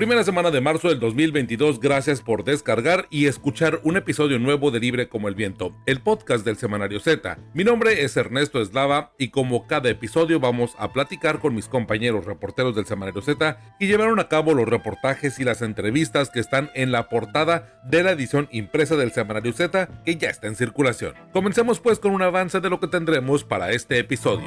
Primera semana de marzo del 2022, gracias por descargar y escuchar un episodio nuevo de Libre como el Viento, el podcast del Semanario Z. Mi nombre es Ernesto Eslava y como cada episodio vamos a platicar con mis compañeros reporteros del Semanario Z y llevaron a cabo los reportajes y las entrevistas que están en la portada de la edición impresa del Semanario Z que ya está en circulación. Comencemos pues con un avance de lo que tendremos para este episodio.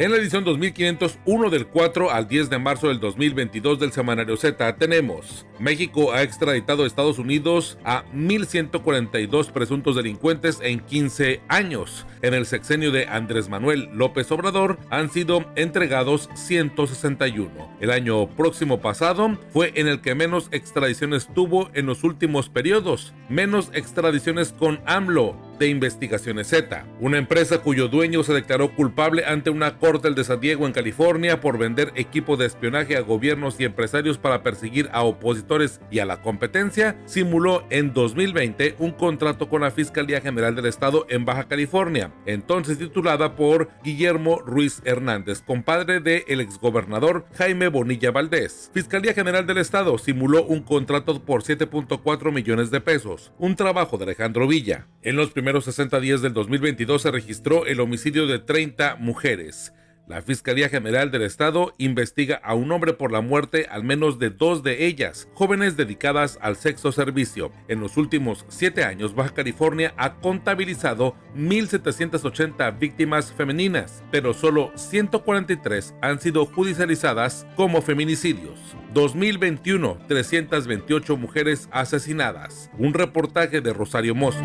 En la edición 2501 del 4 al 10 de marzo del 2022 del Semanario Z tenemos México ha extraditado a Estados Unidos a 1.142 presuntos delincuentes en 15 años. En el sexenio de Andrés Manuel López Obrador han sido entregados 161. El año próximo pasado fue en el que menos extradiciones tuvo en los últimos periodos, menos extradiciones con AMLO de Investigaciones Z, una empresa cuyo dueño se declaró culpable ante una corte de San Diego en California por vender equipo de espionaje a gobiernos y empresarios para perseguir a opositores y a la competencia, simuló en 2020 un contrato con la Fiscalía General del Estado en Baja California, entonces titulada por Guillermo Ruiz Hernández, compadre del el exgobernador Jaime Bonilla Valdés. Fiscalía General del Estado simuló un contrato por 7.4 millones de pesos, un trabajo de Alejandro Villa. En los primeros primeros 60 días del 2022 se registró el homicidio de 30 mujeres. La Fiscalía General del Estado investiga a un hombre por la muerte al menos de dos de ellas, jóvenes dedicadas al sexo servicio. En los últimos siete años, Baja California ha contabilizado 1.780 víctimas femeninas, pero solo 143 han sido judicializadas como feminicidios. 2021, 328 mujeres asesinadas. Un reportaje de Rosario Mozo.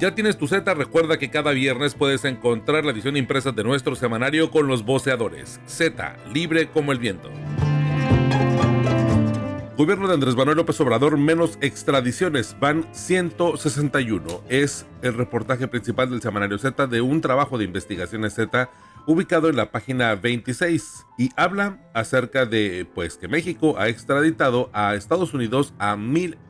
Ya tienes tu Z, recuerda que cada viernes puedes encontrar la edición impresa de nuestro semanario con los voceadores. Z, libre como el viento. Gobierno de Andrés Manuel López Obrador, menos extradiciones, van 161. Es el reportaje principal del semanario Z de un trabajo de investigaciones Z ubicado en la página 26 y habla acerca de pues que México ha extraditado a Estados Unidos a 1100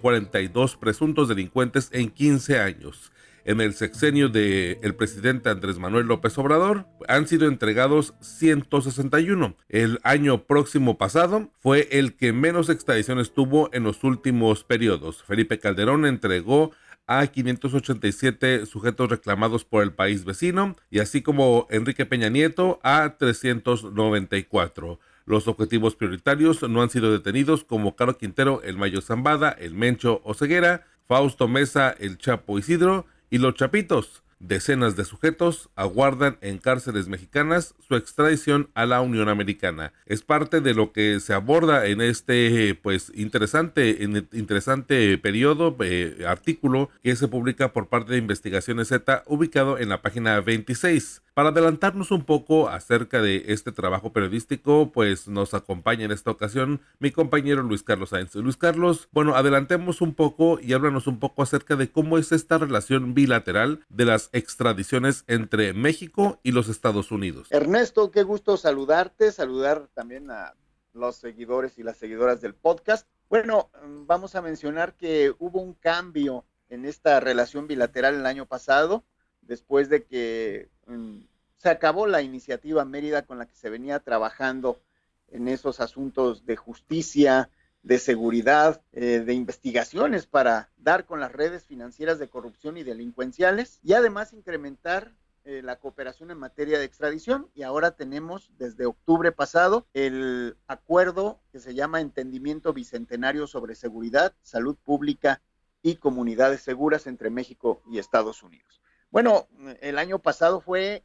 42 presuntos delincuentes en 15 años. En el sexenio del el presidente Andrés Manuel López Obrador han sido entregados 161. El año próximo pasado fue el que menos extradiciones tuvo en los últimos periodos. Felipe Calderón entregó a 587 sujetos reclamados por el país vecino y así como Enrique Peña Nieto a 394. Los objetivos prioritarios no han sido detenidos como Caro Quintero, el Mayo Zambada, el Mencho Oceguera, Fausto Mesa, el Chapo Isidro y los Chapitos. Decenas de sujetos aguardan en cárceles mexicanas su extradición a la Unión Americana. Es parte de lo que se aborda en este pues interesante interesante periodo eh, artículo que se publica por parte de Investigaciones Z ubicado en la página 26. Para adelantarnos un poco acerca de este trabajo periodístico, pues nos acompaña en esta ocasión mi compañero Luis Carlos Sáenz. Luis Carlos, bueno, adelantemos un poco y háblanos un poco acerca de cómo es esta relación bilateral de las extradiciones entre México y los Estados Unidos. Ernesto, qué gusto saludarte, saludar también a los seguidores y las seguidoras del podcast. Bueno, vamos a mencionar que hubo un cambio en esta relación bilateral el año pasado, después de que Mm, se acabó la iniciativa Mérida con la que se venía trabajando en esos asuntos de justicia, de seguridad, eh, de investigaciones para dar con las redes financieras de corrupción y delincuenciales y además incrementar eh, la cooperación en materia de extradición y ahora tenemos desde octubre pasado el acuerdo que se llama Entendimiento Bicentenario sobre Seguridad, Salud Pública y Comunidades Seguras entre México y Estados Unidos. Bueno, el año pasado fue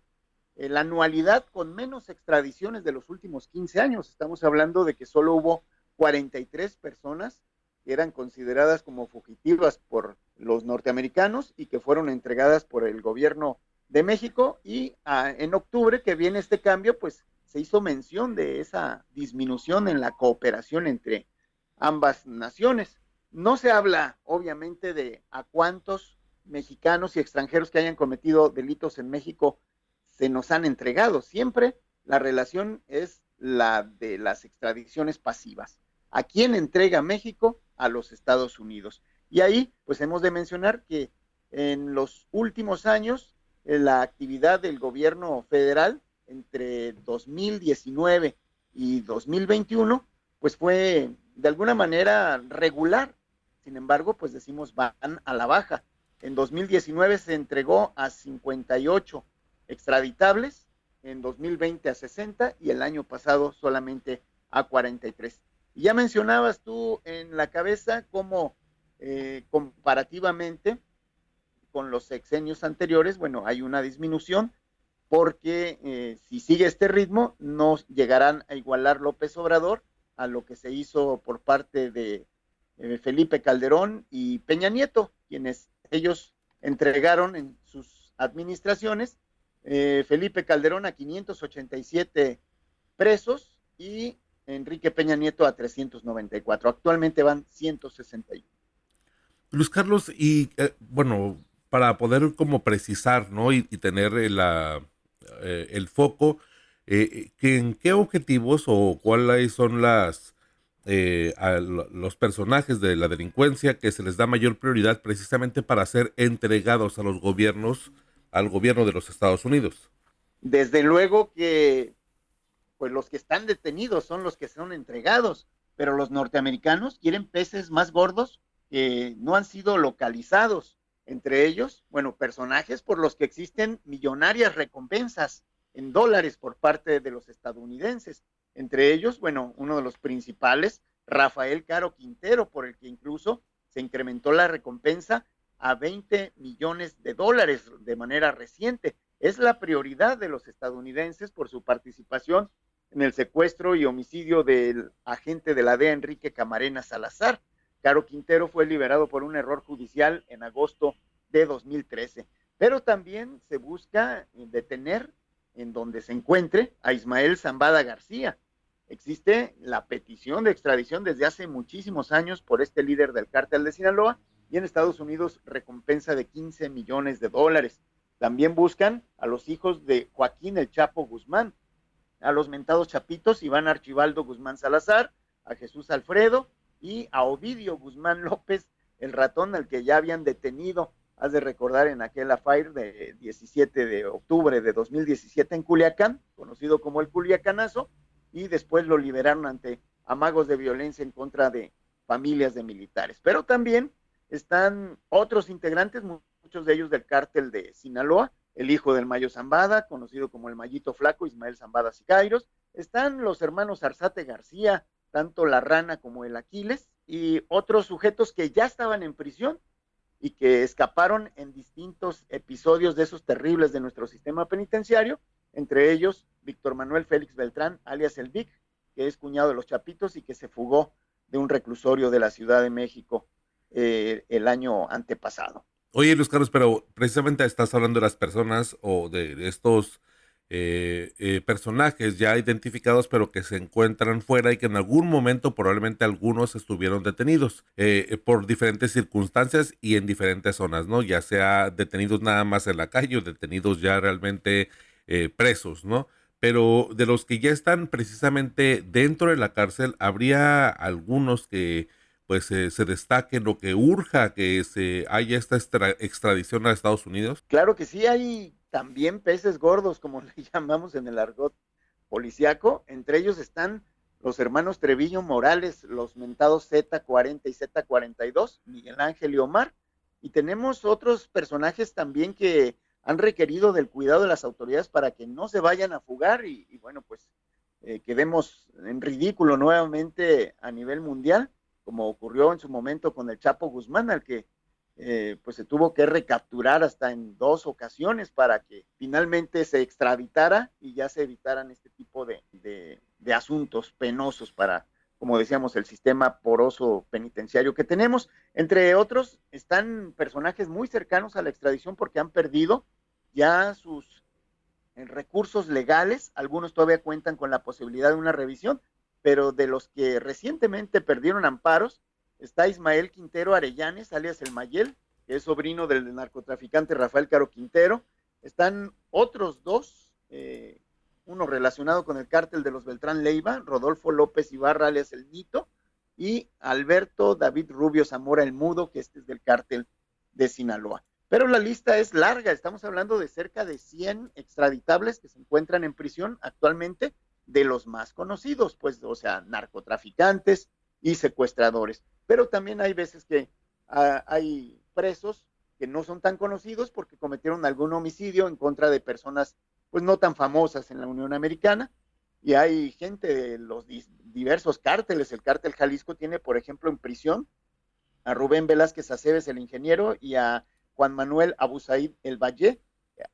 eh, la anualidad con menos extradiciones de los últimos 15 años. Estamos hablando de que solo hubo 43 personas eran consideradas como fugitivas por los norteamericanos y que fueron entregadas por el gobierno de México y ah, en octubre que viene este cambio, pues se hizo mención de esa disminución en la cooperación entre ambas naciones. No se habla obviamente de a cuántos mexicanos y extranjeros que hayan cometido delitos en México se nos han entregado. Siempre la relación es la de las extradiciones pasivas. ¿A quién entrega México? A los Estados Unidos. Y ahí, pues hemos de mencionar que en los últimos años, la actividad del gobierno federal entre 2019 y 2021, pues fue de alguna manera regular. Sin embargo, pues decimos van a la baja. En 2019 se entregó a 58 extraditables, en 2020 a 60 y el año pasado solamente a 43. Y ya mencionabas tú en la cabeza cómo eh, comparativamente con los sexenios anteriores, bueno, hay una disminución porque eh, si sigue este ritmo, no llegarán a igualar López Obrador a lo que se hizo por parte de eh, Felipe Calderón y Peña Nieto, quienes ellos entregaron en sus administraciones, Felipe Calderón a 587 presos y Enrique Peña Nieto a 394. Actualmente van 161. Luis Carlos, y eh, bueno, para poder como precisar, ¿no? Y, tener la, eh, el foco, eh, ¿en qué objetivos o cuáles son las los personajes de la delincuencia que se les da mayor prioridad precisamente para ser entregados a los gobiernos, al gobierno de los Estados Unidos? Desde luego que pues los que están detenidos son los que son entregados, pero los norteamericanos quieren peces más gordos que no han sido localizados. Entre ellos, bueno, personajes por los que existen millonarias recompensas en dólares por parte de los estadounidenses. Entre ellos, bueno, uno de los principales, Rafael Caro Quintero, por el que incluso se incrementó la recompensa a 20 millones de dólares de manera reciente. Es la prioridad de los estadounidenses por su participación en el secuestro y homicidio del agente de la DEA Enrique Camarena Salazar. Caro Quintero fue liberado por un error judicial en agosto de 2013, pero también se busca detener en donde se encuentre a Ismael Zambada García. Existe la petición de extradición desde hace muchísimos años por este líder del cártel de Sinaloa y en Estados Unidos recompensa de 15 millones de dólares. También buscan a los hijos de Joaquín El Chapo Guzmán, a los mentados chapitos, Iván Archibaldo Guzmán Salazar, a Jesús Alfredo y a Ovidio Guzmán López, el ratón al que ya habían detenido, has de recordar en aquel affair de 17 de octubre de 2017 en Culiacán, conocido como el Culiacanazo, y después lo liberaron ante amagos de violencia en contra de familias de militares. Pero también están otros integrantes, muchos de ellos del cártel de Sinaloa, el hijo del Mayo Zambada, conocido como el Mayito Flaco, Ismael Zambada Sicairos. Están los hermanos Arzate García, tanto la rana como el Aquiles, y otros sujetos que ya estaban en prisión y que escaparon en distintos episodios de esos terribles de nuestro sistema penitenciario, entre ellos Víctor Manuel Félix Beltrán, alias el Vic, que es cuñado de los Chapitos y que se fugó de un reclusorio de la Ciudad de México eh, el año antepasado. Oye, Luis Carlos, pero precisamente estás hablando de las personas o de, estos eh, eh, personajes ya identificados, pero que se encuentran fuera y que en algún momento probablemente algunos estuvieron detenidos eh, por diferentes circunstancias y en diferentes zonas, ¿no? Ya sea detenidos nada más en la calle o detenidos ya realmente presos, ¿no? Pero de los que ya están precisamente dentro de la cárcel, habría algunos que pues se destaque lo que urja que se haya esta extradición a Estados Unidos? Claro que sí, hay también peces gordos, como le llamamos en el argot policiaco. Entre ellos están los hermanos Treviño Morales, los mentados Z40 y Z42, Miguel Ángel y Omar. Y tenemos otros personajes también que han requerido del cuidado de las autoridades para que no se vayan a fugar y, bueno, pues eh, quedemos en ridículo nuevamente a nivel mundial como ocurrió en su momento con el Chapo Guzmán, al que eh, pues se tuvo que recapturar hasta en dos ocasiones para que finalmente se extraditara y ya se evitaran este tipo de, de asuntos penosos para, como decíamos, el sistema poroso penitenciario que tenemos. Entre otros, están personajes muy cercanos a la extradición porque han perdido ya sus eh, recursos legales, algunos todavía cuentan con la posibilidad de una revisión, pero de los que recientemente perdieron amparos, está Ismael Quintero Arellanes, alias el Mayel, que es sobrino del narcotraficante Rafael Caro Quintero. Están otros dos, eh, uno relacionado con el cártel de los Beltrán Leiva, Rodolfo López Ibarra, alias El Nito, y Alberto David Rubio Zamora el Mudo, que este es del cártel de Sinaloa. Pero la lista es larga, estamos hablando de cerca de 100 extraditables que se encuentran en prisión actualmente, de los más conocidos, pues, o sea, narcotraficantes y secuestradores. Pero también hay veces que ah, hay presos que no son tan conocidos porque cometieron algún homicidio en contra de personas, pues, no tan famosas en la Unión Americana. Y hay gente de los diversos cárteles. El cártel Jalisco tiene, por ejemplo, en prisión a Rubén Velázquez Aceves, el ingeniero, y a Juan Manuel Abusaid El Valle,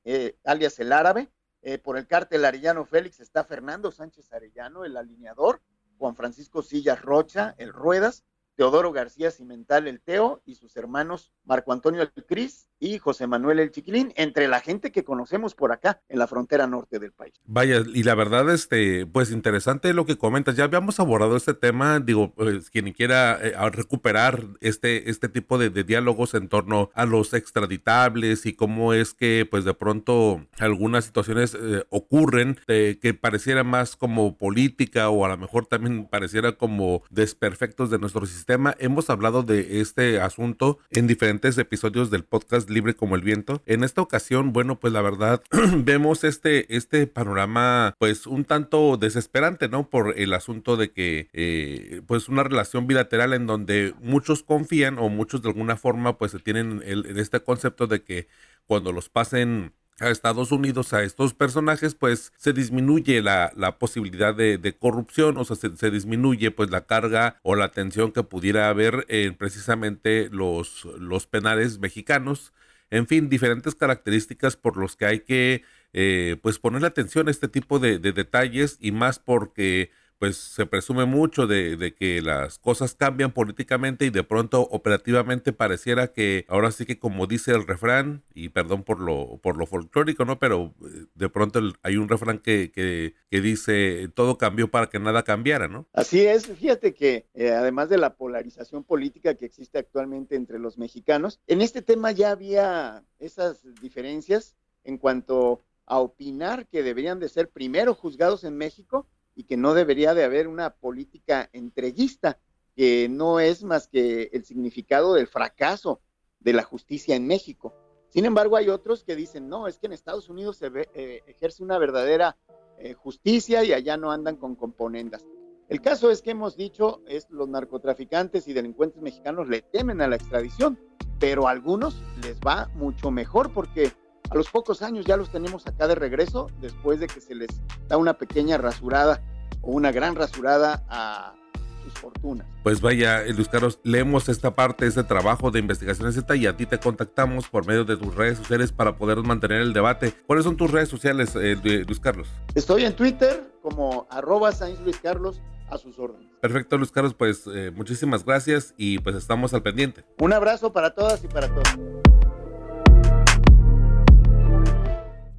eh, alias el árabe. Eh, por el cártel Arellano Félix está Fernando Sánchez Arellano, el alineador, Juan Francisco Sillas Rocha, el Ruedas, Teodoro García Cimental el Teo y sus hermanos Marco Antonio el Cris y José Manuel el Chiquilín, entre la gente que conocemos por acá en la frontera norte del país. Vaya, y la verdad, este, pues interesante lo que comentas. Ya habíamos abordado este tema, digo, pues, quien quiera eh, recuperar este, este tipo de, diálogos en torno a los extraditables y cómo es que, pues de pronto, algunas situaciones eh, ocurren que pareciera más como política o a lo mejor también pareciera como desperfectos de nuestro sistema. Hemos hablado de este asunto en diferentes episodios del podcast Libre como el Viento. En esta ocasión, bueno, pues la verdad, vemos este, este panorama, pues un tanto desesperante, ¿no? Por el asunto de que, eh, pues una relación bilateral en donde muchos confían o muchos de alguna forma, pues tienen el, este concepto de que cuando los pasen a Estados Unidos a estos personajes, pues se disminuye la, la posibilidad de, corrupción, o sea, se, disminuye pues la carga o la tensión que pudiera haber en precisamente los, los penales mexicanos. En fin, diferentes características por los que hay que eh, pues ponerle atención a este tipo de detalles y más porque pues se presume mucho de, que las cosas cambian políticamente y de pronto operativamente pareciera que ahora sí que como dice el refrán, y perdón por lo, por lo folclórico, ¿no? Pero eh, de pronto hay un refrán que, que, dice todo cambió para que nada cambiara, ¿no? Así es, fíjate que eh, además de la polarización política que existe actualmente entre los mexicanos, en este tema ya había esas diferencias en cuanto a opinar que deberían de ser primero juzgados en México y que no debería de haber una política entreguista, que no es más que el significado del fracaso de la justicia en México. Sin embargo, hay otros que dicen, no, es que en Estados Unidos se eh, ejerce una verdadera eh, justicia y allá no andan con componendas. El caso es que hemos dicho, es los narcotraficantes y delincuentes mexicanos le temen a la extradición, pero a algunos les va mucho mejor porque a los pocos años ya los tenemos acá de regreso, después de que se les da una pequeña rasurada o una gran rasurada a sus fortunas. Pues vaya, Luis Carlos, leemos esta parte, este trabajo de investigación Z y a ti te contactamos por medio de tus redes sociales para poder mantener el debate. ¿Cuáles son tus redes sociales, eh, Luis Carlos? Estoy en Twitter como arroba Luis Carlos a sus órdenes. Perfecto, Luis Carlos, pues eh, muchísimas gracias y pues estamos al pendiente. Un abrazo para todas y para todos.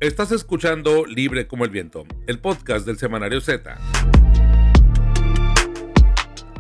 Estás escuchando Libre como el Viento, el podcast del Semanario Z.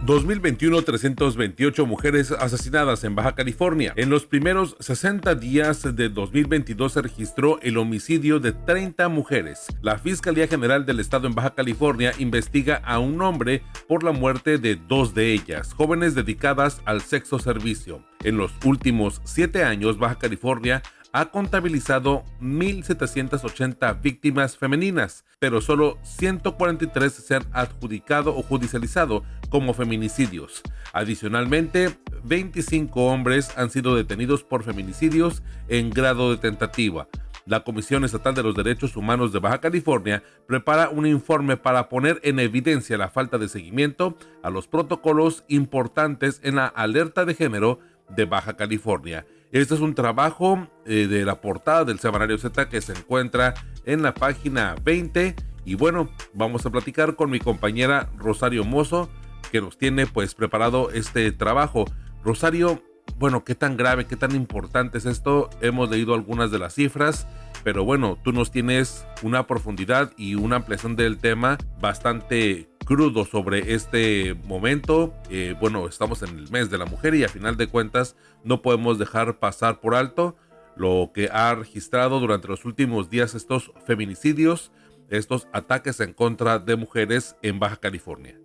2021, 328 mujeres asesinadas en Baja California. En los primeros 60 días de 2022 se registró el homicidio de 30 mujeres. La Fiscalía General del Estado en Baja California investiga a un hombre por la muerte de dos de ellas, jóvenes dedicadas al sexo servicio. En los últimos siete años, Baja California ha contabilizado 1.780 víctimas femeninas, pero solo 143 se han adjudicado o judicializado como feminicidios. Adicionalmente, 25 hombres han sido detenidos por feminicidios en grado de tentativa. La Comisión Estatal de los Derechos Humanos de Baja California prepara un informe para poner en evidencia la falta de seguimiento a los protocolos importantes en la alerta de género de Baja California. Este es un trabajo eh, de la portada del Semanario Z que se encuentra en la página 20. Y bueno, vamos a platicar con mi compañera Rosario Mozo, que nos tiene pues preparado este trabajo. Rosario, bueno, ¿qué tan grave, qué tan importante es esto? Hemos leído algunas de las cifras, pero bueno, tú nos tienes una profundidad y una ampliación del tema bastante crudo sobre este momento. Eh, bueno, estamos en el mes de la mujer y a final de cuentas no podemos dejar pasar por alto lo que ha registrado durante los últimos días estos feminicidios, estos ataques en contra de mujeres en Baja California.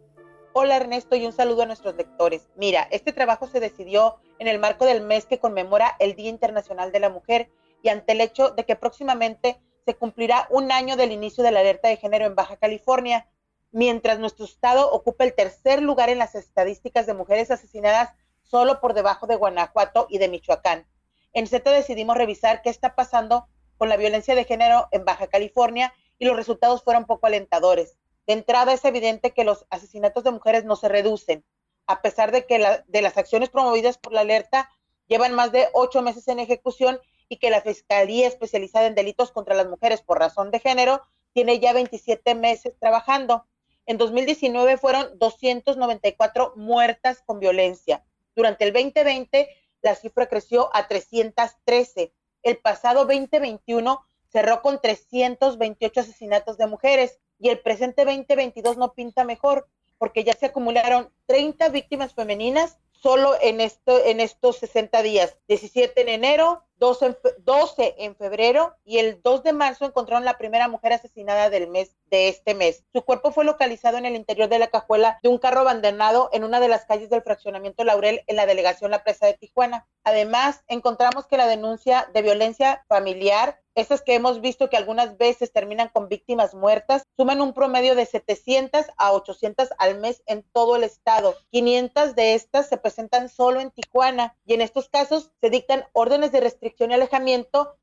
Hola Ernesto y un saludo a nuestros lectores. Mira, este trabajo se decidió en el marco del mes que conmemora el Día Internacional de la Mujer y ante el hecho de que próximamente se cumplirá un año del inicio de la alerta de género en Baja California, mientras nuestro estado ocupa el tercer lugar en las estadísticas de mujeres asesinadas solo por debajo de Guanajuato y de Michoacán. En Z decidimos revisar qué está pasando con la violencia de género en Baja California y los resultados fueron poco alentadores. De entrada es evidente que los asesinatos de mujeres no se reducen, a pesar de que de las acciones promovidas por la alerta llevan más de ocho meses en ejecución y que la Fiscalía especializada en delitos contra las mujeres por razón de género tiene ya 27 meses trabajando. En 2019 fueron 294 muertas con violencia. Durante el 2020 la cifra creció a 313. El pasado 2021 cerró con 328 asesinatos de mujeres y el presente 2022 no pinta mejor porque ya se acumularon 30 víctimas femeninas solo en, esto, en estos 60 días, 17 en enero, 12 en, 12 en febrero y el 2 de marzo encontraron la primera mujer asesinada del mes de este mes. Su cuerpo fue localizado en el interior de la cajuela de un carro abandonado en una de las calles del fraccionamiento Laurel en la delegación La Presa de Tijuana. Además, encontramos que la denuncia de violencia familiar esas que hemos visto que algunas veces terminan con víctimas muertas, suman un promedio de 700 a 800 al mes en todo el estado. 500 de estas se presentan solo en Tijuana y en estos casos se dictan órdenes de restricción y alejamiento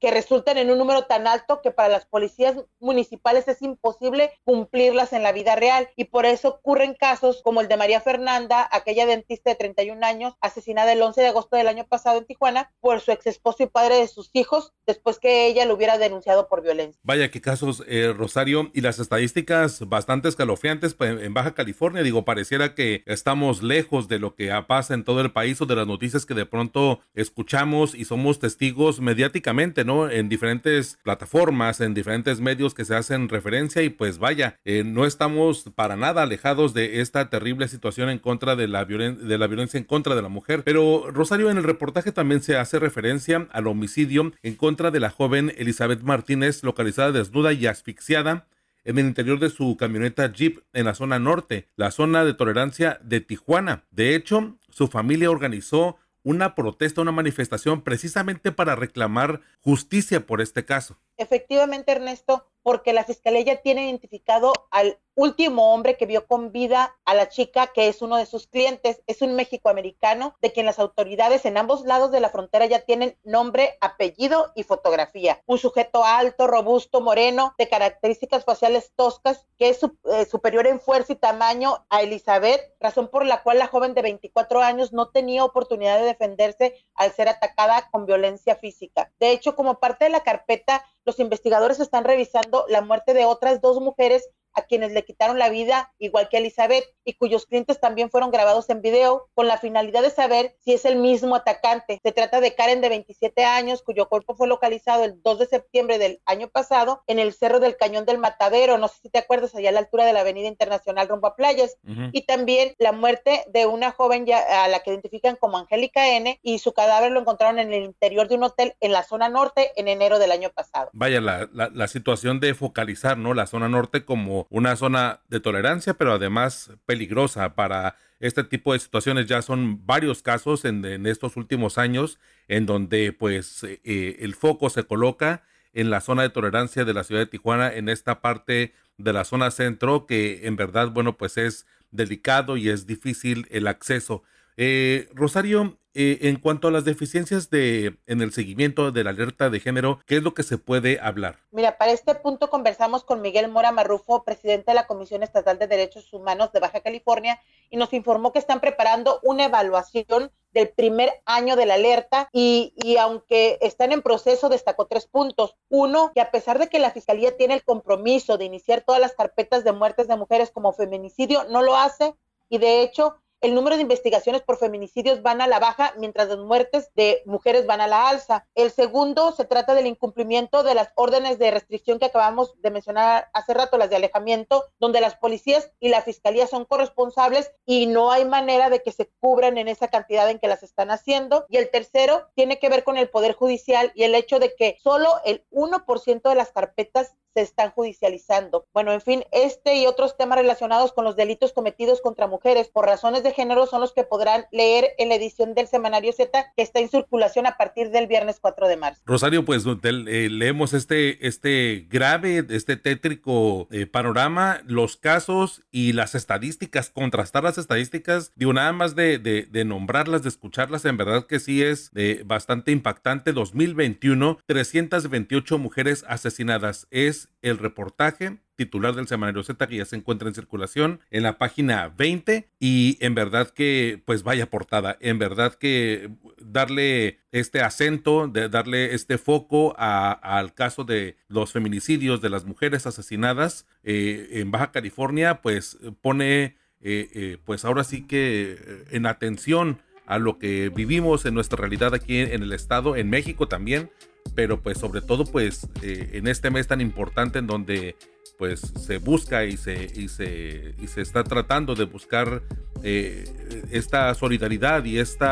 que resultan en un número tan alto que para las policías municipales es imposible cumplirlas en la vida real y por eso ocurren casos como el de María Fernanda, aquella dentista de 31 años, asesinada el 11 de agosto del año pasado en Tijuana por su ex esposo y padre de sus hijos después que ella lo hubiera denunciado por violencia. Vaya, qué casos, eh, Rosario, y las estadísticas bastante escalofriantes pues, en Baja California. Digo, pareciera que estamos lejos de lo que pasa en todo el país o de las noticias que de pronto escuchamos y somos testigos mediáticamente, ¿no? En diferentes plataformas, en diferentes medios que se hacen referencia y pues vaya, eh, no estamos para nada alejados de esta terrible situación en contra de la, de la violencia en contra de la mujer. Pero Rosario, en el reportaje también se hace referencia al homicidio en contra de la joven Elizabeth Martínez, localizada desnuda y asfixiada en el interior de su camioneta Jeep en la zona norte, la zona de tolerancia de Tijuana. De hecho, su familia organizó una protesta, una manifestación precisamente para reclamar justicia por este caso. Efectivamente, Ernesto, porque la fiscalía ya tiene identificado al último hombre que vio con vida a la chica, que es uno de sus clientes, es un mexicoamericano, de quien las autoridades en ambos lados de la frontera ya tienen nombre, apellido y fotografía. Un sujeto alto, robusto, moreno, de características faciales toscas, que es eh, superior en fuerza y tamaño a Elizabeth, razón por la cual la joven de 24 años no tenía oportunidad de defenderse al ser atacada con violencia física. De hecho, como parte de la carpeta, los investigadores están revisando la muerte de otras dos mujeres a quienes le quitaron la vida, igual que Elizabeth, y cuyos clientes también fueron grabados en video, con la finalidad de saber si es el mismo atacante. Se trata de Karen de 27 años, cuyo cuerpo fue localizado el 2 de septiembre del año pasado en el Cerro del Cañón del Matadero, no sé si te acuerdas, allá a la altura de la Avenida Internacional rumbo a Playas, y también la muerte de una joven ya, a la que identifican como Angélica N, y su cadáver lo encontraron en el interior de un hotel en la zona norte en enero del año pasado. Vaya, la, la, la situación de focalizar, ¿no? La zona norte como una zona de tolerancia, pero además peligrosa para este tipo de situaciones. Ya son varios casos en, estos últimos años en donde pues eh, el foco se coloca en la zona de tolerancia de la ciudad de Tijuana, en esta parte de la zona centro, que en verdad, bueno, pues es delicado y es difícil el acceso. Eh, Rosario, eh, en cuanto a las deficiencias de, en el seguimiento de la alerta de género, ¿qué es lo que se puede hablar? Mira, para este punto conversamos con Miguel Mora Marrufo, presidente de la Comisión Estatal de Derechos Humanos de Baja California, y nos informó que están preparando una evaluación del primer año de la alerta y, y, aunque están en proceso, destacó tres puntos. Uno, que a pesar de que la Fiscalía tiene el compromiso de iniciar todas las carpetas de muertes de mujeres como feminicidio, no lo hace y de hecho el número de investigaciones por feminicidios van a la baja, mientras las muertes de mujeres van a la alza. El segundo se trata del incumplimiento de las órdenes de restricción que acabamos de mencionar hace rato, las de alejamiento, donde las policías y la fiscalía son corresponsables y no hay manera de que se cubran en esa cantidad en que las están haciendo. Y el tercero tiene que ver con el Poder Judicial y el hecho de que solo el 1% de las carpetas se están judicializando. Bueno, en fin, este y otros temas relacionados con los delitos cometidos contra mujeres por razones de género son los que podrán leer en la edición del semanario Z que está en circulación a partir del viernes 4 de marzo. Rosario, pues eh, leemos este, este grave, este tétrico eh, panorama, los casos y las estadísticas, contrastar las estadísticas, digo, nada más de, de, nombrarlas, de escucharlas, en verdad que sí es eh, bastante impactante. 2021, 328 mujeres asesinadas. Es el reportaje titular del Semanario Z que ya se encuentra en circulación en la página 20 y en verdad que pues vaya portada, en verdad que darle este acento, de darle este foco al caso de los feminicidios de las mujeres asesinadas eh, en Baja California pues pone eh, eh, pues ahora sí que en atención a lo que vivimos en nuestra realidad aquí en el estado, en México también, pero pues sobre todo pues eh, en este mes tan importante en donde pues se busca y se, y se, y se está tratando de buscar eh, esta solidaridad y este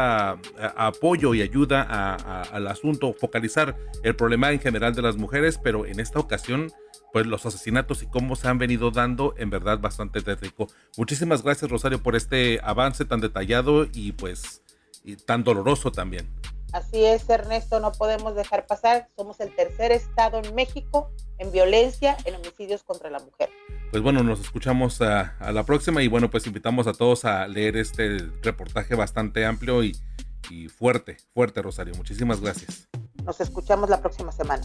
apoyo y ayuda al asunto, focalizar el problema en general de las mujeres, pero en esta ocasión pues los asesinatos y cómo se han venido dando en verdad bastante tétrico. Muchísimas gracias Rosario por este avance tan detallado y pues y tan doloroso también. Así es, Ernesto, no podemos dejar pasar. Somos el tercer estado en México en violencia, en homicidios contra la mujer. Pues bueno, nos escuchamos a, la próxima y bueno, pues invitamos a todos a leer este reportaje bastante amplio y, y fuerte, fuerte, Rosario. Muchísimas gracias. Nos escuchamos la próxima semana.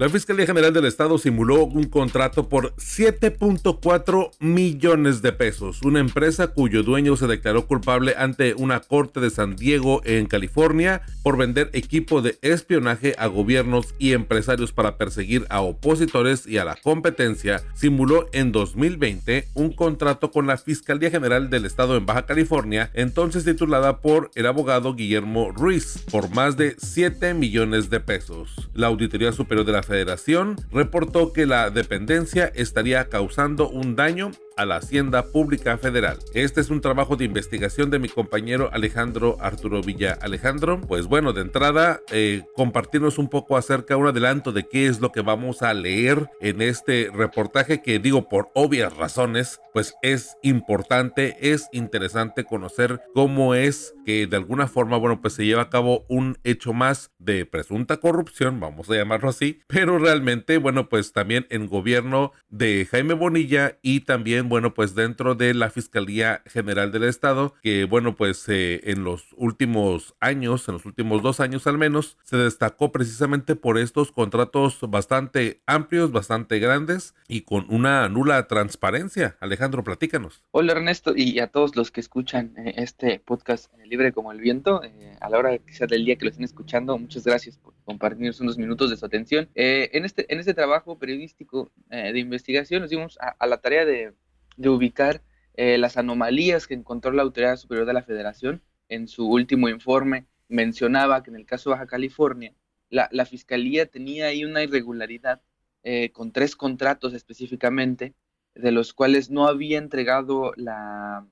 La Fiscalía General del Estado simuló un contrato por 7.4 millones de pesos. Una empresa cuyo dueño se declaró culpable ante una corte de San Diego en California por vender equipo de espionaje a gobiernos y empresarios para perseguir a opositores y a la competencia, simuló en 2020 un contrato con la Fiscalía General del Estado en Baja California, entonces titulada por el abogado Guillermo Ruiz, por más de 7 millones de pesos. La Auditoría Superior de la Federación reportó que la dependencia estaría causando un daño a la Hacienda Pública Federal. Este es un trabajo de investigación de mi compañero Alejandro Arturo Villa. Alejandro, pues bueno, de entrada, eh, compartirnos un poco acerca, un adelanto de qué es lo que vamos a leer en este reportaje que digo por obvias razones, pues es importante, es interesante conocer cómo es que de alguna forma, bueno, pues se lleva a cabo un hecho más de presunta corrupción, vamos a llamarlo así, pero realmente, bueno, pues también en gobierno de Jaime Bonilla y también bueno, pues dentro de la Fiscalía General del Estado, que bueno, pues eh, en los últimos años, en los últimos dos años al menos, se destacó precisamente por estos contratos bastante amplios, bastante grandes y con una nula transparencia. Alejandro, platícanos. Hola Ernesto y a todos los que escuchan eh, este podcast eh, Libre como el Viento, a la hora quizás del día que lo estén escuchando, muchas gracias por compartirnos unos minutos de su atención. en, este, en este trabajo periodístico de investigación nos dimos a la tarea de de ubicar eh, las anomalías que encontró la Autoridad Superior de la Federación. En su último informe mencionaba que en el caso de Baja California, la, Fiscalía tenía ahí una irregularidad eh, con tres contratos específicamente, de los cuales no había entregado la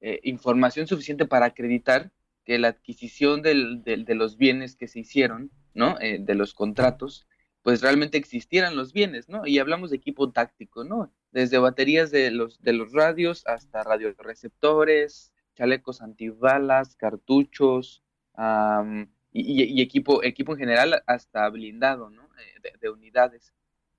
eh, información suficiente para acreditar que la adquisición de los bienes que se hicieron, ¿no? de los contratos, pues realmente existieran los bienes, ¿no? Y hablamos de equipo táctico, ¿no? Desde baterías de los, de los radios hasta radioreceptores, chalecos antibalas, cartuchos, y, equipo, equipo en general hasta blindado, ¿no? Eh, de, unidades.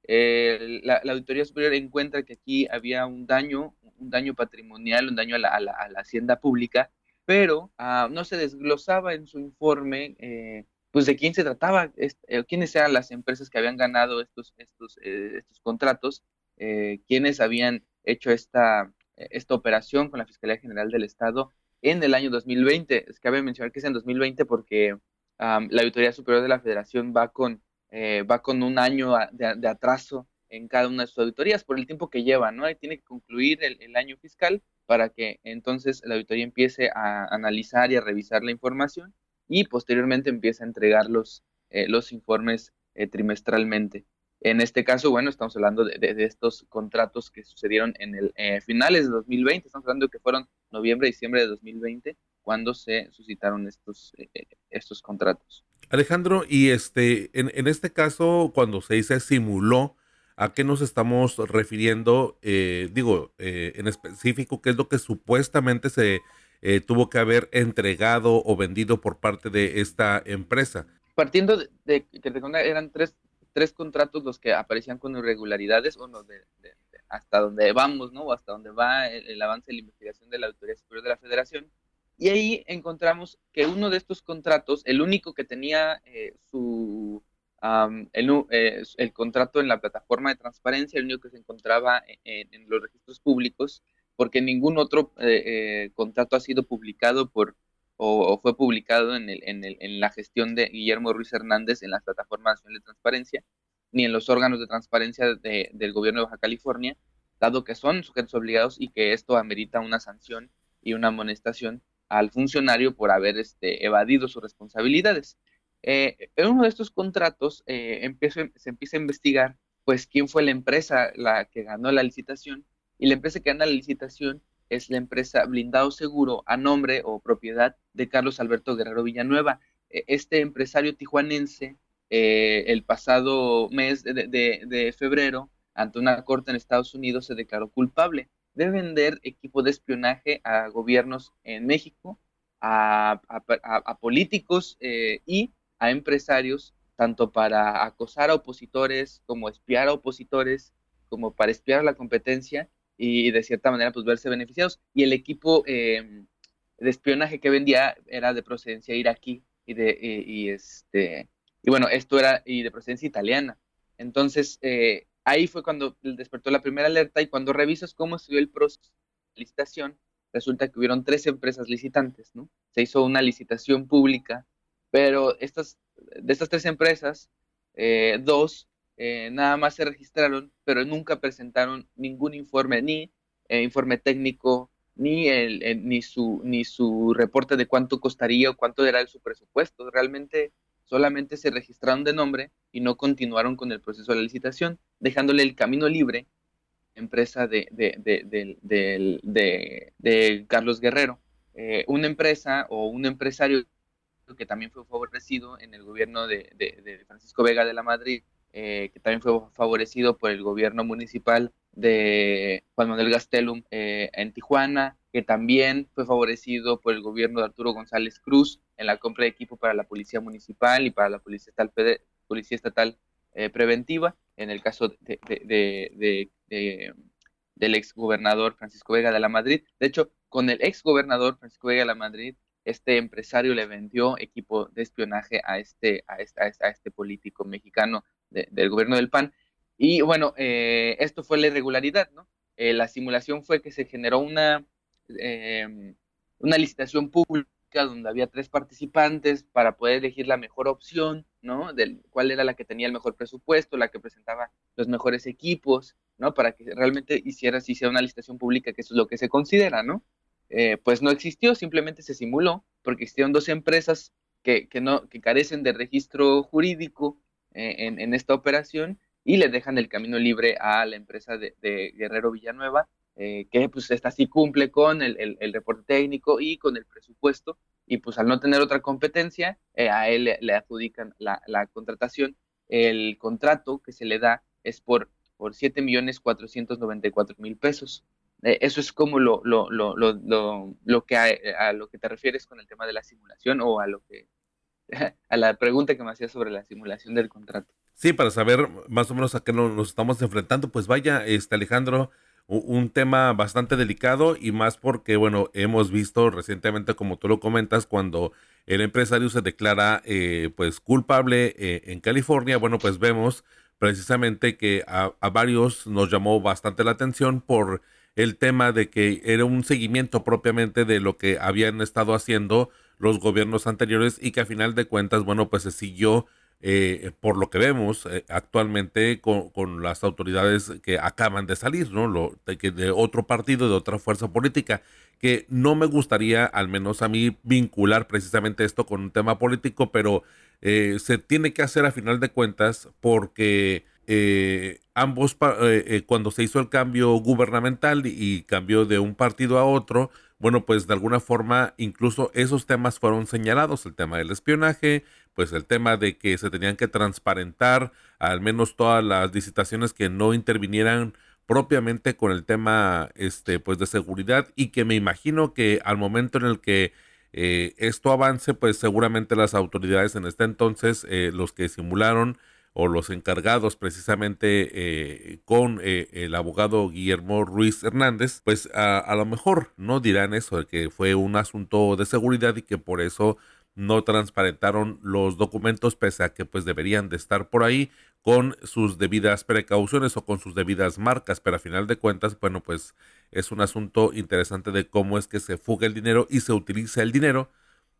la, Auditoría Superior encuentra que aquí había un daño, un daño patrimonial, un daño a la, hacienda pública, pero ah, no se desglosaba en su informe eh, pues de quién se trataba, eh, quiénes eran las empresas que habían ganado estos, estos, eh, estos contratos eh, quienes habían hecho esta, esta operación con la Fiscalía General del Estado en el año 2020. Es cabe mencionar que es en 2020 porque la Auditoría Superior de la Federación va con, eh, va con un año de, atraso en cada una de sus auditorías por el tiempo que lleva, ¿no? Y tiene que concluir el, año fiscal para que entonces la auditoría empiece a analizar y a revisar la información y posteriormente empiece a entregar los, eh, los informes eh, trimestralmente. En este caso, bueno, estamos hablando de, estos contratos que sucedieron en el finales de 2020, estamos hablando de que fueron noviembre, diciembre de 2020, cuando se suscitaron estos, eh, eh, estos contratos. Alejandro, y este, en, este caso, cuando se dice simuló, ¿a qué nos estamos refiriendo? Eh, digo, en específico, ¿qué es lo que supuestamente se tuvo que haber entregado o vendido por parte de esta empresa? Partiendo de, que eran tres, tres contratos los que aparecían con irregularidades, uno de, hasta donde vamos, ¿no? O hasta donde va el, avance de la investigación de la Autoridad Superior de la Federación. Y ahí encontramos que uno de estos contratos, el único que tenía eh, su, eh, el, contrato en la plataforma de transparencia, el único que se encontraba en, los registros públicos, porque ningún otro eh, contrato ha sido publicado por o, fue publicado en, el, en, el, en, la gestión de Guillermo Ruiz Hernández en la plataforma nacional de transparencia ni en los órganos de transparencia del gobierno de Baja California, dado que son sujetos obligados y que esto amerita una sanción y una amonestación al funcionario por haber este, evadido sus responsabilidades. Eh, en uno de estos contratos eh, se empieza a investigar pues quién fue la empresa la que ganó la licitación y la empresa que gana la licitación es la empresa Blindado Seguro a nombre o propiedad de Carlos Alberto Guerrero Villanueva. E, este empresario tijuanense eh, el pasado mes de, febrero, ante una corte en Estados Unidos, se declaró culpable de vender equipo de espionaje a gobiernos en México, a, políticos eh, y a empresarios, tanto para acosar a opositores, como espiar a opositores, como para espiar a la competencia y de cierta manera pues verse beneficiados. Y el equipo eh, de espionaje que vendía era de procedencia iraquí y de y este y bueno, esto era y de procedencia italiana. Entonces, eh, ahí fue cuando despertó la primera alerta y cuando revisas cómo dio el proceso de licitación, resulta que hubieron tres empresas licitantes, ¿no? Se hizo una licitación pública, pero estas, de estas tres empresas, eh, dos eh, nada más se registraron, pero nunca presentaron ningún informe, ni informe técnico, ni, el, ni, su, ni su reporte de cuánto costaría o cuánto era su presupuesto. Realmente solamente se registraron de nombre y no continuaron con el proceso de la licitación, dejándole el camino libre empresa de, de, Carlos Guerrero. Eh, una empresa o un empresario que también fue favorecido en el gobierno de, Francisco Vega de la Madrid, eh, que también fue favorecido por el gobierno municipal de Juan Manuel Gastelum eh, en Tijuana, que también fue favorecido por el gobierno de Arturo González Cruz en la compra de equipo para la Policía Municipal y para la Policía Estatal, Policía Estatal eh, Preventiva, en el caso de, de, del ex gobernador Francisco Vega de la Madrid. De hecho, con el ex gobernador Francisco Vega de la Madrid, este empresario le vendió equipo de espionaje a este, a este, a este, político mexicano del gobierno del PAN. Y bueno, eh, esto fue la irregularidad, ¿no? Eh, la simulación fue que se generó una, em, una licitación pública donde había tres participantes para poder elegir la mejor opción, ¿no? Del cuál era la que tenía el mejor presupuesto, la que presentaba los mejores equipos, ¿no? Para que realmente hiciera, si sea una licitación pública, que eso es lo que se considera, ¿no? Eh, pues no existió, simplemente se simuló, porque existieron dos empresas que, que no, que carecen de registro jurídico en, en, esta operación y le dejan el camino libre a la empresa de, Guerrero Villanueva eh, que pues esta sí cumple con el, el, reporte técnico y con el presupuesto, y pues al no tener otra competencia, eh, a él le, adjudican la, la, contratación. El contrato que se le da es por, por 7 millones 494 mil pesos. Eh, eso es como lo, lo, lo, lo, lo que a, lo que te refieres con el tema de la simulación o a lo que a la pregunta que me hacías sobre la simulación del contrato. Sí, para saber más o menos a qué nos estamos enfrentando, pues vaya, este Alejandro, un tema bastante delicado y más porque, bueno, hemos visto recientemente, como tú lo comentas, cuando el empresario se declara eh, pues culpable eh, en California, bueno, pues vemos precisamente que a, varios nos llamó bastante la atención por el tema de que era un seguimiento propiamente de lo que habían estado haciendo los gobiernos anteriores y que a final de cuentas, bueno, pues se siguió eh, por lo que vemos eh, actualmente con, con, las autoridades que acaban de salir, ¿no? Lo, de, otro partido, de otra fuerza política, que no me gustaría, al menos a mí, vincular precisamente esto con un tema político, pero eh, se tiene que hacer a final de cuentas porque eh, ambos, eh, cuando se hizo el cambio gubernamental y cambió de un partido a otro, bueno, pues de alguna forma incluso esos temas fueron señalados, el tema del espionaje, pues el tema de que se tenían que transparentar al menos todas las licitaciones que no intervinieran propiamente con el tema este pues de seguridad y que me imagino que al momento en el que eh, esto avance pues seguramente las autoridades en este entonces eh, los que simularon o los encargados precisamente eh, con eh, el abogado Guillermo Ruiz Hernández, pues a, a, lo mejor no dirán eso de que fue un asunto de seguridad y que por eso no transparentaron los documentos pese a que pues deberían de estar por ahí con sus debidas precauciones o con sus debidas marcas, pero a final de cuentas, bueno, pues es un asunto interesante de cómo es que se fuga el dinero y se utiliza el dinero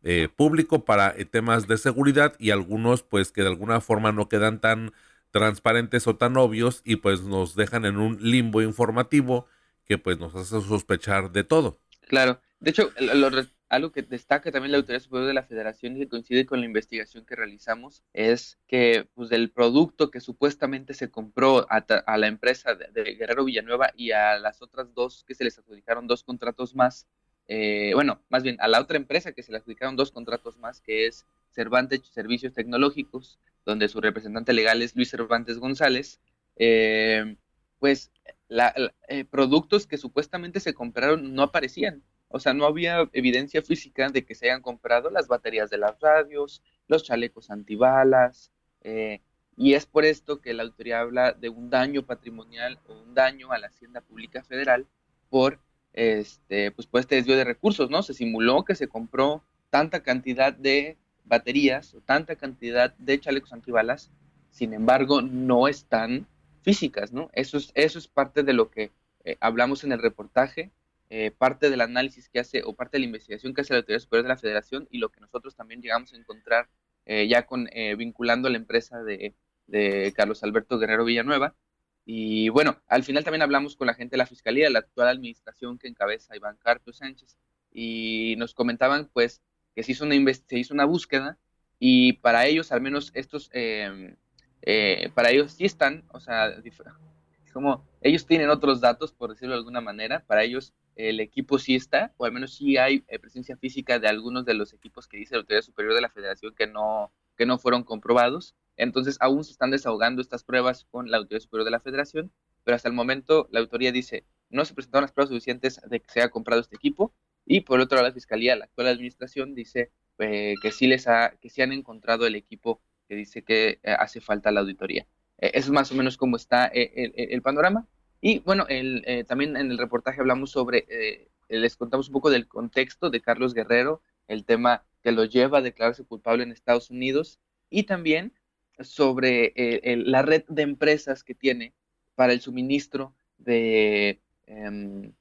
eh, público para eh, temas de seguridad y algunos pues que de alguna forma no quedan tan transparentes o tan obvios y pues nos dejan en un limbo informativo que pues nos hace sospechar de todo. Claro, de hecho, lo, algo que destaca también la Autoridad Superior de la Federación y que coincide con la investigación que realizamos es que pues, del producto que supuestamente se compró a, la empresa de, Guerrero Villanueva y a las otras dos que se les adjudicaron dos contratos más, eh, bueno, más bien a la otra empresa que se le adjudicaron dos contratos más, que es Cervantes Servicios Tecnológicos, donde su representante legal es Luis Cervantes González, eh, pues la, eh, productos que supuestamente se compraron no aparecían. O sea, no había evidencia física de que se hayan comprado las baterías de las radios, los chalecos antibalas, eh, y es por esto que la autoridad habla de un daño patrimonial o un daño a la hacienda pública federal por este, pues por este desvío de recursos, ¿no? Se simuló que se compró tanta cantidad de baterías o tanta cantidad de chalecos antibalas, sin embargo, no están físicas, ¿no? Eso es, eso es parte de lo que eh, hablamos en el reportaje, eh, parte del análisis que hace o parte de la investigación que hace la Autoridad Superior de la Federación y lo que nosotros también llegamos a encontrar eh, ya con vinculando a la empresa de Carlos Alberto Guerrero Villanueva, y bueno, al final también hablamos con la gente de la Fiscalía, la actual administración que encabeza Iván Carpio Sánchez, y nos comentaban pues que se hizo una, se hizo una búsqueda y para ellos, al menos estos, eh, eh, para ellos sí están, o sea, como ellos tienen otros datos, por decirlo de alguna manera, para ellos el equipo sí está, o al menos sí hay eh, presencia física de algunos de los equipos que dice la Autoridad Superior de la Federación que no, que no fueron comprobados. Entonces, aún se están desahogando estas pruebas con la Autoridad Superior de la Federación, pero hasta el momento la autoría dice, no se presentaron las pruebas suficientes de que se haya comprado este equipo, y por otro lado la Fiscalía, la actual administración, dice eh, que, sí les ha, que sí han encontrado el equipo que dice que eh, hace falta la auditoría. Eh, eso es más o menos cómo está eh, el, el, panorama. Y bueno, el, eh, también en el reportaje hablamos sobre, les contamos un poco del contexto de Carlos Guerrero, el tema que lo lleva a declararse culpable en Estados Unidos, y también sobre eh, el, la red de empresas que tiene para el suministro de eh,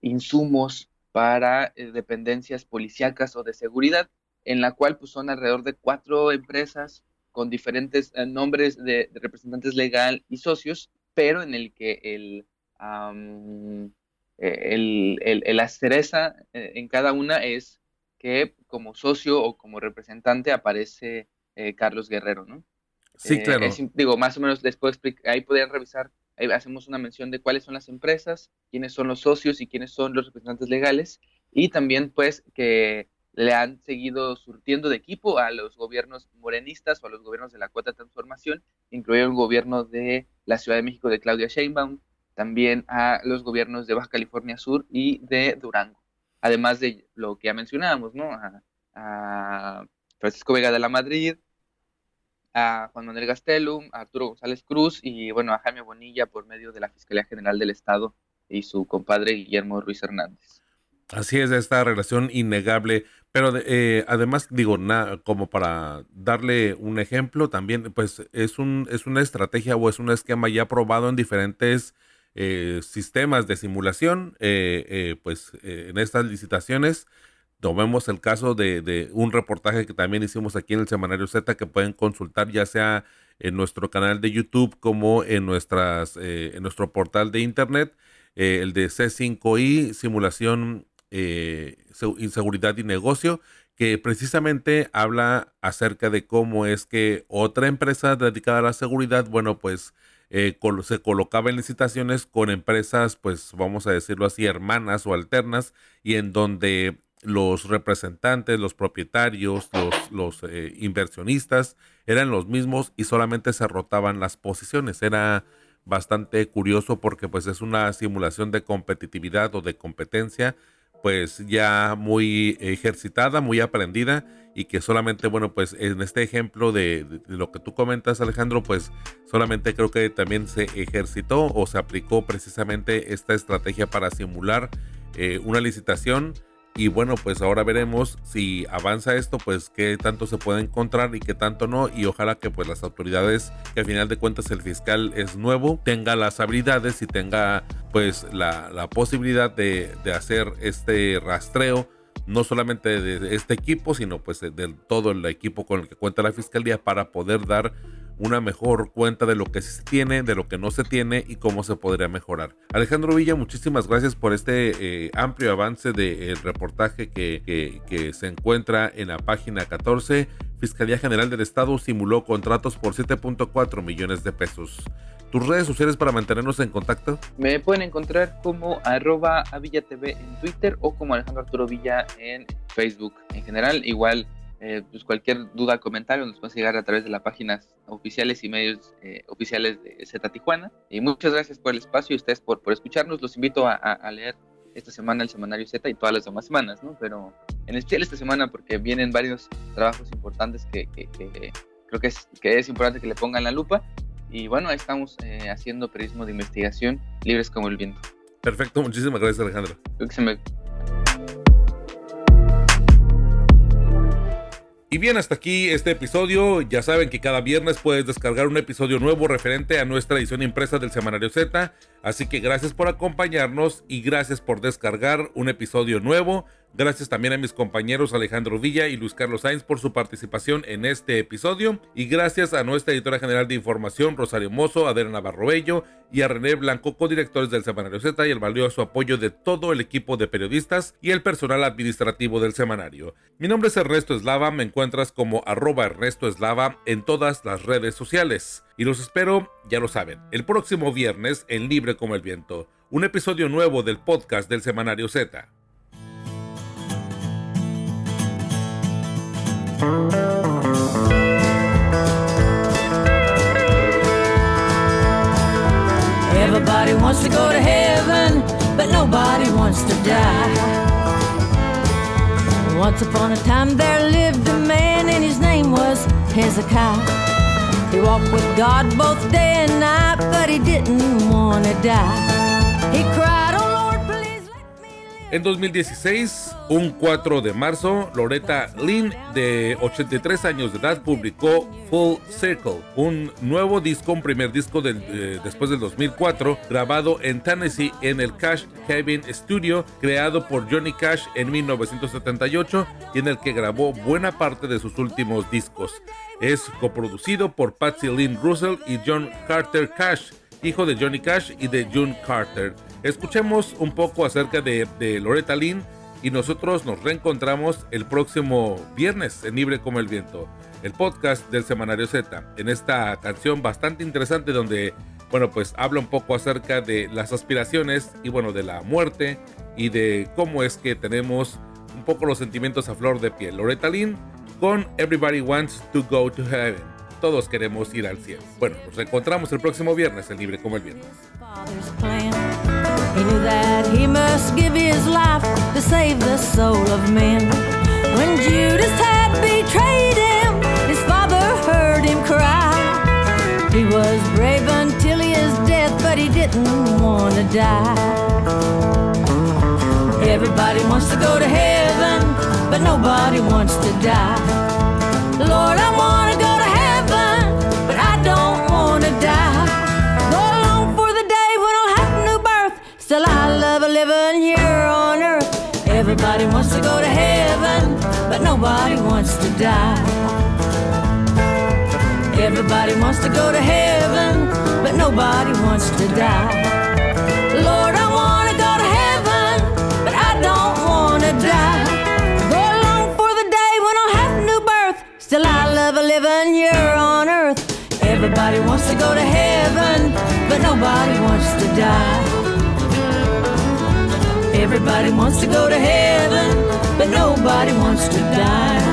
insumos para eh, dependencias policíacas o de seguridad, en la cual pues, son alrededor de cuatro empresas con diferentes eh, nombres de, representantes legal y socios, pero en el que el, um, el, el, la cereza en cada una es que como socio o como representante aparece Carlos Guerrero, ¿no? Sí, claro. Eh, es, digo, más o menos les puedo explicar, ahí podrían revisar, ahí hacemos una mención de cuáles son las empresas, quiénes son los socios y quiénes son los representantes legales, y también pues que le han seguido surtiendo de equipo a los gobiernos morenistas o a los gobiernos de la cuarta transformación, incluido el gobierno de la Ciudad de México de Claudia Sheinbaum, también a los gobiernos de Baja California Sur y de Durango, además de lo que ya mencionábamos, ¿no? A, a Francisco Vega de la Madrid, a Juan Manuel Gastelum, a Arturo González Cruz y bueno, a Jaime Bonilla por medio de la Fiscalía General del Estado y su compadre Guillermo Ruiz Hernández. Así es, esta relación innegable, pero eh, además digo, como para darle un ejemplo, también pues es, un, es una estrategia o es un esquema ya probado en diferentes eh, sistemas de simulación, eh, pues en estas licitaciones. Tomemos el caso de, un reportaje que también hicimos aquí en el Semanario Z que pueden consultar ya sea en nuestro canal de YouTube como en, nuestras, en nuestro portal de internet, el de C5I, simulación eh, inseguridad y negocio, que precisamente habla acerca de cómo es que otra empresa dedicada a la seguridad, bueno, pues eh, se colocaba en licitaciones con empresas, pues vamos a decirlo así, hermanas o alternas, y en donde los representantes, los propietarios, los, eh, inversionistas eran los mismos y solamente se rotaban las posiciones. Era bastante curioso porque pues es una simulación de competitividad o de competencia pues ya muy ejercitada, muy aprendida y que solamente, bueno, pues en este ejemplo de, lo que tú comentas, Alejandro, pues solamente creo que también se ejercitó o se aplicó precisamente esta estrategia para simular eh, una licitación y bueno, pues ahora veremos si avanza esto, pues qué tanto se puede encontrar y qué tanto no. Y ojalá que pues las autoridades, que al final de cuentas el fiscal es nuevo, tenga las habilidades y tenga pues la, la posibilidad de, de hacer este rastreo no solamente de este equipo, sino pues de, todo el equipo con el que cuenta la fiscalía para poder dar una mejor cuenta de lo que se tiene, de lo que no se tiene y cómo se podría mejorar. Alejandro Villa, muchísimas gracias por este eh, amplio avance del reportaje que, que se encuentra en la página 14. Fiscalía General del Estado simuló contratos por 7.4 millones de pesos. ¿Tus redes sociales para mantenernos en contacto? Me pueden encontrar como arroba TV en Twitter o como Alejandro Arturo Villa en Facebook. En general, igual, eh, pues cualquier duda, comentario nos pueden llegar a través de las páginas oficiales y medios eh, oficiales de Z Tijuana. Y muchas gracias por el espacio y ustedes por, por escucharnos. Los invito a, leer esta semana el semanario Z y todas las demás semanas, ¿no? Pero en especial esta semana porque vienen varios trabajos importantes que, que, que creo que es, que es importante que le pongan la lupa y bueno, ahí estamos eh, haciendo periodismo de investigación libres como el viento. Perfecto, muchísimas gracias Alejandro. Y bien, hasta aquí este episodio. Ya saben que cada viernes puedes descargar un episodio nuevo referente a nuestra edición impresa del Semanario Z. Así que gracias por acompañarnos y gracias por descargar un episodio nuevo. Gracias también a mis compañeros Alejandro Villa y Luis Carlos Sainz por su participación en este episodio. Y gracias a nuestra editora general de información, Rosario Mozo, Adela Navarro y a René Blanco, codirectores del Semanario Z y el valioso apoyo de todo el equipo de periodistas y el personal administrativo del semanario. Mi nombre es Ernesto Eslava, me encuentras como arroba Ernesto Eslava en todas las redes sociales. Y los espero, ya lo saben, el próximo viernes en Libre como el Viento, un episodio nuevo del podcast del Semanario Z. Everybody wants to go to heaven, but nobody wants to die. Once upon a time there lived a man and his name was Hezekiah. He walked with God both day and night, but he didn't want to die. He cried, oh Lord, please let me live. En 2016, Un 4 de marzo, Loretta Lynn, de 83 años de edad, publicó Full Circle, un nuevo disco, un primer disco del, eh, después del 2004, grabado en Tennessee en el Cash Cabin Studio, creado por Johnny Cash en 1978 y en el que grabó buena parte de sus últimos discos. Es coproducido por Patsy Lynn Russell y John Carter Cash, hijo de Johnny Cash y de June Carter. Escuchemos un poco acerca de, de Loretta Lynn y nosotros nos reencontramos el próximo viernes en Libre como el Viento, el podcast del Semanario Z, en esta canción bastante interesante donde, bueno, pues habla un poco acerca de las aspiraciones y, bueno, de la muerte y de cómo es que tenemos un poco los sentimientos a flor de piel. Loretta Lynn con Everybody Wants to Go to Heaven. Todos queremos ir al cielo. Bueno, nos reencontramos el próximo viernes en Libre como el Viento. Save the soul of men. When Judas had betrayed him, his father heard him cry. He was brave until his death, but he didn't want to die. Everybody wants to go to heaven, but nobody wants to die. Lord, I want to go to heaven, but I don't want to die. Go long for the day when I'll have a new birth. Still, I love living here. Everybody wants to go to heaven, but nobody wants to die. Everybody wants to go to heaven, but nobody wants to die. Lord, I want to go to heaven, but I don't want to die. Go along for the day when I'll have a new birth. Still, I love living here on earth. Everybody wants to go to heaven, but nobody wants to die. Everybody wants to go to heaven, but nobody wants to die.